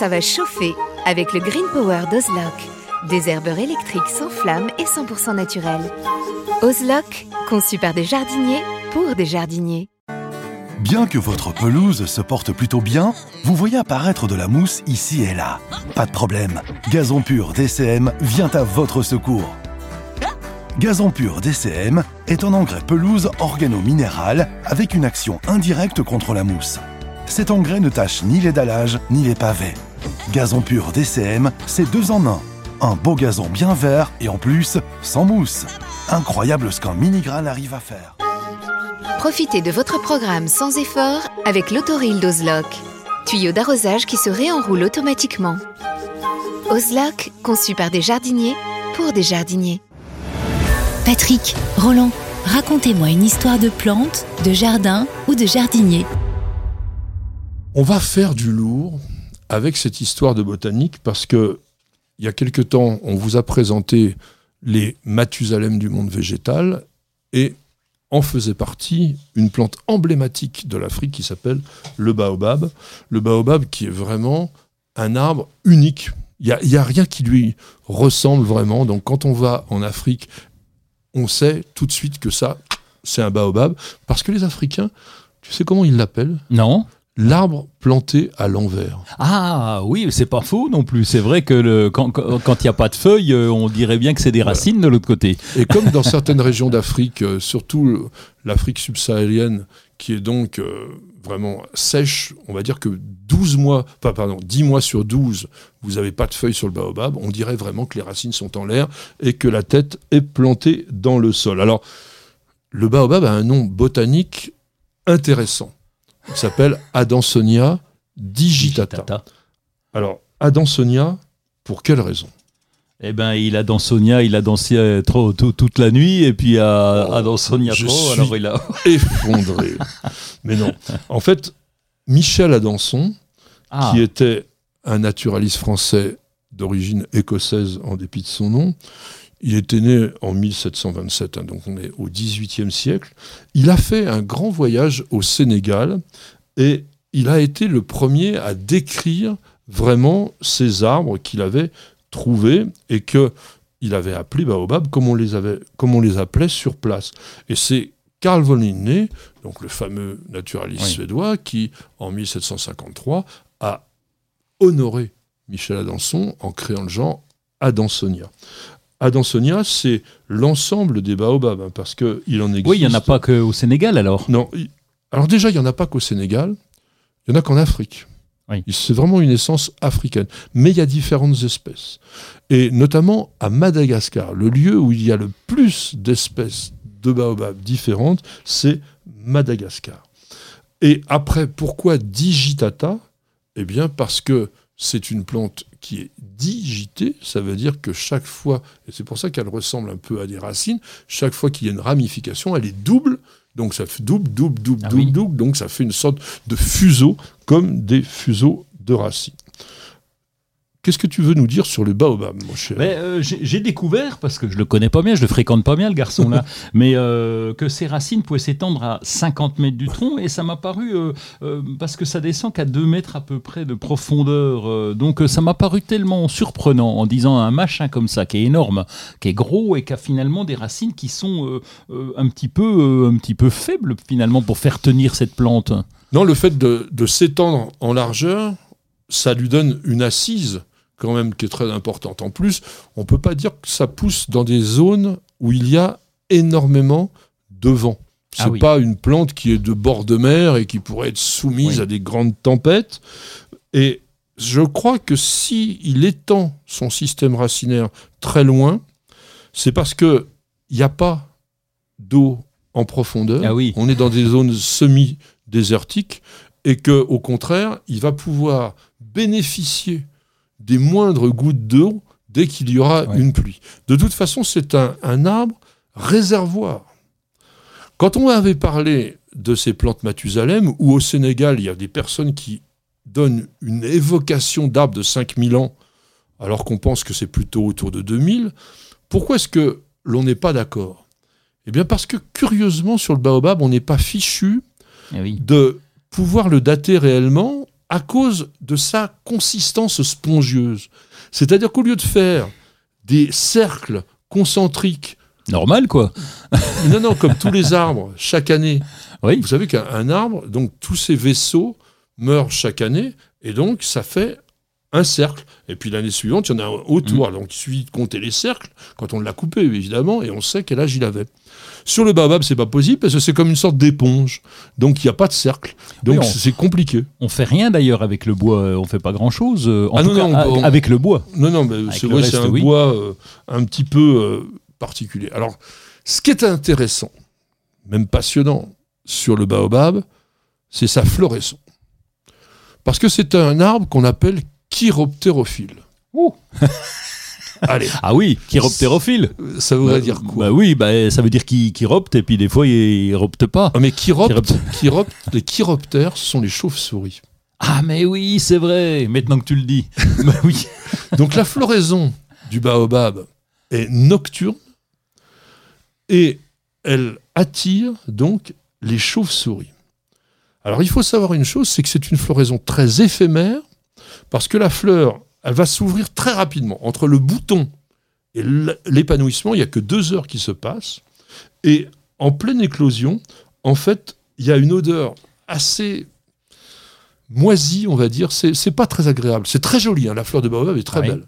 ça va chauffer avec le Green Power d'Ozlock. Des herbeurs électriques sans flamme et 100% naturels. Ozlock, conçu par des jardiniers pour des jardiniers. Bien que votre pelouse se porte plutôt bien, vous voyez apparaître de la mousse ici et là. Pas de problème, Gazon Pur DCM vient à votre secours. Gazon Pur DCM est un engrais pelouse organo-minéral avec une action indirecte contre la mousse. Cet engrais ne tâche ni les dallages ni les pavés. Gazon Pur DCM, c'est deux en un. Un beau gazon bien vert et en plus, sans mousse. Incroyable ce qu'un mini-grain arrive à faire. Profitez de votre programme sans effort avec l'autoril d'Ozlock. Tuyau d'arrosage qui se réenroule automatiquement. Ozlock, conçu par des jardiniers pour des jardiniers. Patrick, Roland, racontez-moi une histoire de plante, de jardin ou de jardinier. On va faire du lourd avec cette histoire de botanique parce que il y a quelque temps, on vous a présenté les Mathusalem du monde végétal et en faisait partie une plante emblématique de l'Afrique qui s'appelle le baobab. Le baobab qui est vraiment un arbre unique. Il n'y a, a, rien qui lui ressemble vraiment. Donc quand on va en Afrique, on sait tout de suite que ça, c'est un baobab. Parce que les Africains, tu sais comment ils l'appellent? Non l'arbre planté à l'envers. Ah oui, c'est pas faux non plus. C'est vrai que le, quand il n'y a pas de feuilles, euh, on dirait bien que c'est des racines de l'autre côté. Et comme dans certaines régions d'Afrique, euh, surtout l'Afrique subsaharienne, qui est donc euh, vraiment sèche, on va dire que 12 mois, pas pardon, 10 mois sur 12, vous n'avez pas de feuilles sur le baobab, on dirait vraiment que les racines sont en l'air et que la tête est plantée dans le sol. Alors, le baobab a un nom botanique intéressant. Il s'appelle Adansonia digitata. digitata. Alors, Adansonia, pour quelle raison? Eh ben, il a Sonia, il a dansé euh, trop, toute la nuit, et puis à, oh, Adansonia trop, alors il a effondré. Mais non. En fait, Michel Adanson, ah. qui était un naturaliste français d'origine écossaise en dépit de son nom, il était né en 1727, hein, donc on est au XVIIIe siècle. Il a fait un grand voyage au Sénégal et il a été le premier à décrire vraiment ces arbres qu'il avait trouvés et que il avait appelés baobab comme on les avait, comme on les appelait sur place. Et c'est Carl von Linné, donc le fameux naturaliste suédois, qui en 1753 a honoré Michel Adanson en créant le genre Adansonia. Adansonia, c'est l'ensemble des baobabs, hein, parce qu'il en existe. Oui, il n'y en a pas qu'au Sénégal alors Non. Alors déjà, il n'y en a pas qu'au Sénégal, il y en a qu'en Afrique. C'est vraiment une essence africaine. Mais il y a différentes espèces. Et notamment à Madagascar, le lieu où il y a le plus d'espèces de baobabs différentes, c'est Madagascar. Et après, pourquoi digitata? Eh bien, parce que c'est une plante qui est digitée, ça veut dire que chaque fois, et c'est pour ça qu'elle ressemble un peu à des racines, chaque fois qu'il y a une ramification, elle est double, donc ça fait double, double, double, ah double, double, donc ça fait une sorte de fuseau, comme des fuseaux de racines. Qu'est-ce que tu veux nous dire sur le baobab, mon cher euh, J'ai découvert, parce que je le connais pas bien, je le fréquente pas bien, le garçon là, mais euh, que ses racines pouvaient s'étendre à 50 mètres du tronc, et ça m'a paru, euh, parce que ça descend qu'à 2 mètres à peu près de profondeur, donc ça m'a paru tellement surprenant en disant un machin comme ça, qui est énorme, qui est gros, et qui a finalement des racines qui sont un, petit peu, un petit peu faibles finalement pour faire tenir cette plante. Non, le fait de, de s'étendre en largeur, ça lui donne une assise quand même qui est très importante. En plus, on ne peut pas dire que ça pousse dans des zones où il y a énormément de vent. Ce n'est ah pas une plante qui est de bord de mer et qui pourrait être soumise à des grandes tempêtes. Et je crois que si il étend son système racinaire très loin, c'est parce qu'il n'y a pas d'eau en profondeur. Ah oui. On est dans des zones semi-désertiques et que, au contraire, il va pouvoir bénéficier des moindres gouttes d'eau dès qu'il y aura une pluie. De toute façon, c'est un, arbre réservoir. Quand on avait parlé de ces plantes Mathusalem, ou au Sénégal, il y a des personnes qui donnent une évocation d'arbres de 5000 ans, alors qu'on pense que c'est plutôt autour de 2000, pourquoi est-ce que l'on n'est pas d'accord? Eh bien parce que curieusement, sur le baobab, on n'est pas fichu eh de pouvoir le dater réellement à cause de sa consistance spongieuse. C'est-à-dire qu'au lieu de faire des cercles concentriques. Normal, quoi. non, non, comme tous les arbres, chaque année. Oui. Vous savez qu'un arbre, donc tous ces vaisseaux meurent chaque année, et donc ça fait un cercle. Et puis l'année suivante, il y en a un autour. Mm. Donc il suffit de compter les cercles, quand on l'a coupé, évidemment, et on sait quel âge il avait. Sur le baobab, c'est pas possible parce que c'est comme une sorte d'éponge. Donc il n'y a pas de cercle. Donc c'est compliqué. On fait rien d'ailleurs avec le bois. Euh, on fait pas grand chose. Euh, en ah tout cas, avec le bois. Non, non, mais c'est vrai, c'est un bois euh, un petit peu particulier. Alors, ce qui est intéressant, même passionnant, sur le baobab, c'est sa floraison. Parce que c'est un arbre qu'on appelle chiroptérophile. Allez. Ah oui, chiroptérophile. Ça voudrait bah, dire quoi Bah oui, bah, ça veut dire chiropte et puis des fois il ropte pas. Ah, mais chiropte, les chiroptères, ce sont les chauves-souris. Ah mais oui, c'est vrai, maintenant que tu le dis. bah oui. Donc la floraison du baobab est nocturne et elle attire donc les chauves-souris. Alors il faut savoir une chose, c'est que c'est une floraison très éphémère parce que la fleur elle va s'ouvrir très rapidement. Entre le bouton et l'épanouissement, il n'y a que deux heures qui se passent. Et en pleine éclosion, en fait, il y a une odeur assez moisie, on va dire. C'est pas très agréable. C'est très joli, hein, la fleur de baobab est très belle.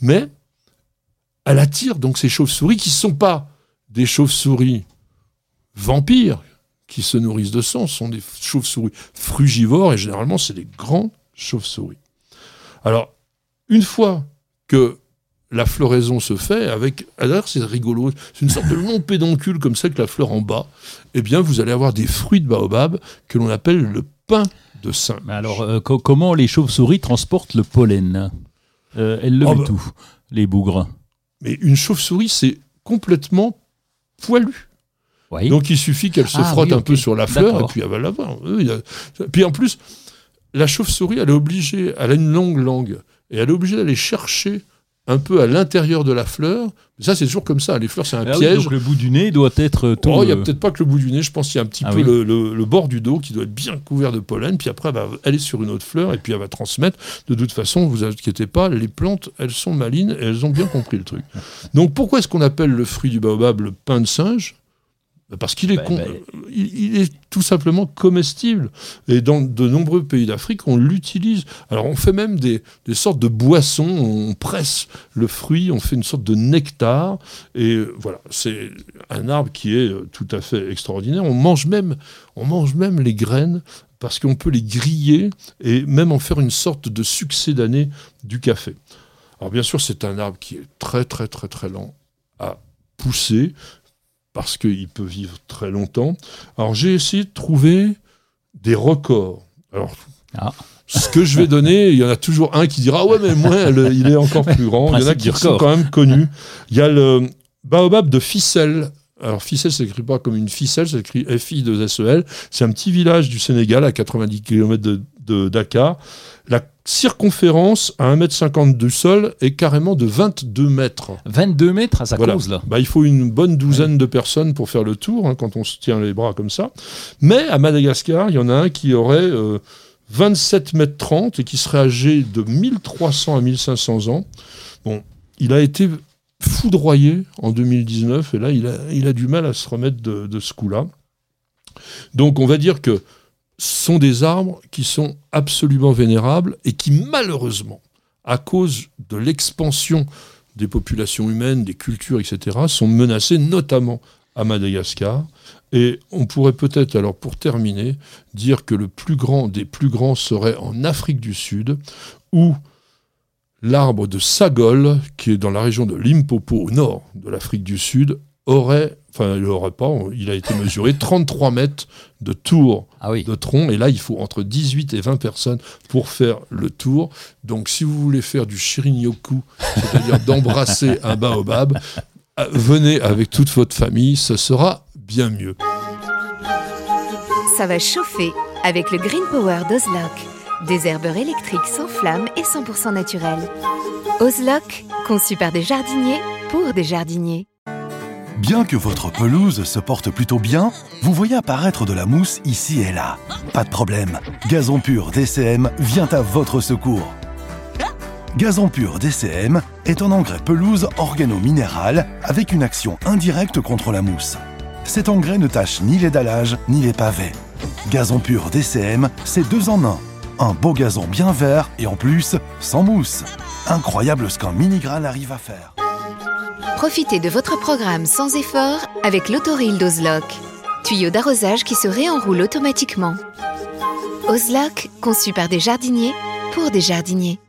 Mais elle attire donc ces chauves-souris qui ne sont pas des chauves-souris vampires qui se nourrissent de sang, ce sont des chauves-souris frugivores et généralement c'est des grands chauves-souris. Alors, une fois que la floraison se fait avec, alors c'est rigolo, c'est une sorte de long pédoncule comme ça que la fleur en bas, eh bien vous allez avoir des fruits de baobab que l'on appelle le pain de singe. Mais alors euh, comment les chauves-souris transportent le pollen? Euh, Elles le oh, mettent bah. où Les bougres Mais une chauve-souris c'est complètement poilu. Donc il suffit qu'elle se ah frotte un peu sur la fleur et puis elle va l'avoir. Puis en plus, la chauve-souris elle est obligée, elle a une longue langue et elle est obligée d'aller chercher un peu à l'intérieur de la fleur. Ça, c'est toujours comme ça. Les fleurs, c'est un ah piège. donc le bout du nez doit être tout. Oh, il n'y a euh, peut-être pas que le bout du nez. Je pense qu'il y a un petit ah peu le, bord du dos qui doit être bien couvert de pollen. Puis après, elle va aller sur une autre fleur et puis elle va transmettre. De toute façon, vous inquiétez pas, les plantes, elles sont malines et elles ont bien compris le truc. Donc pourquoi est-ce qu'on appelle le fruit du baobab le pain de singe? bah, parce qu'il est, bah, bah. il, est tout simplement comestible. Et dans de nombreux pays d'Afrique, on l'utilise. Alors on fait même des, des, sortes de boissons, on presse le fruit, on fait une sorte de nectar. Et voilà, c'est un arbre qui est euh, tout à fait extraordinaire. On mange même, on mange même les graines parce qu'on peut les griller et même en faire une sorte de succès d'année du café. Alors bien sûr, c'est un arbre qui est très très très très lent à pousser parce qu'il peut vivre très longtemps. Alors j'ai essayé de trouver des records. Alors, ah. ce que je vais donner, il y en a toujours un qui dira ah ouais mais moi il est encore plus grand. il y en a qui sont quand même connus. Il y a le baobab de Ficelle. Alors Ficelle s'écrit pas comme une ficelle, ça s'écrit F I 2 S E L. C'est un petit village du Sénégal à 90 km de, de Dakar. La circonférence à 1m50 du sol est carrément de 22 mètres. 22 mètres à sa cause, là bah, Il faut une bonne douzaine de personnes pour faire le tour, hein, quand on se tient les bras comme ça. Mais à Madagascar, il y en a un qui aurait 27 euh, mètres 30 et qui serait âgé de 1300 à 1500 ans. Bon, il a été foudroyé en 2019 et là, il a, du mal à se remettre de, ce coup-là. Donc on va dire que sont des arbres qui sont absolument vénérables et qui malheureusement, à cause de l'expansion des populations humaines, des cultures, etc., sont menacés, notamment à Madagascar. Et on pourrait peut-être, alors pour terminer, dire que le plus grand des plus grands serait en Afrique du Sud, où l'arbre de Sagol, qui est dans la région de Limpopo, au nord de l'Afrique du Sud, aurait, enfin il n'aurait pas, il a été mesuré 33 mètres de tour ah de tronc, et là il faut entre 18 et 20 personnes pour faire le tour. Donc si vous voulez faire du shirin-yoku, c'est-à-dire d'embrasser un baobab, euh, venez avec toute votre famille, ce sera bien mieux. Ça va chauffer avec le Green Power d'Ozlock. Des herbeurs électriques sans flamme et 100% naturels. Ozlock, conçu par des jardiniers pour des jardiniers. Bien que votre pelouse se porte plutôt bien, vous voyez apparaître de la mousse ici et là. Pas de problème, Gazon Pur DCM vient à votre secours. Gazon Pur DCM est un engrais pelouse organo-minéral avec une action indirecte contre la mousse. Cet engrais ne tâche ni les dallages ni les pavés. Gazon Pur DCM, c'est deux en un. Un beau gazon bien vert et en plus, sans mousse. Incroyable ce qu'un mini-grain arrive à faire. Profitez de votre programme sans effort avec l'autoril d'Ozlock. Tuyau d'arrosage qui se réenroule automatiquement. Ozlock, conçu par des jardiniers pour des jardiniers.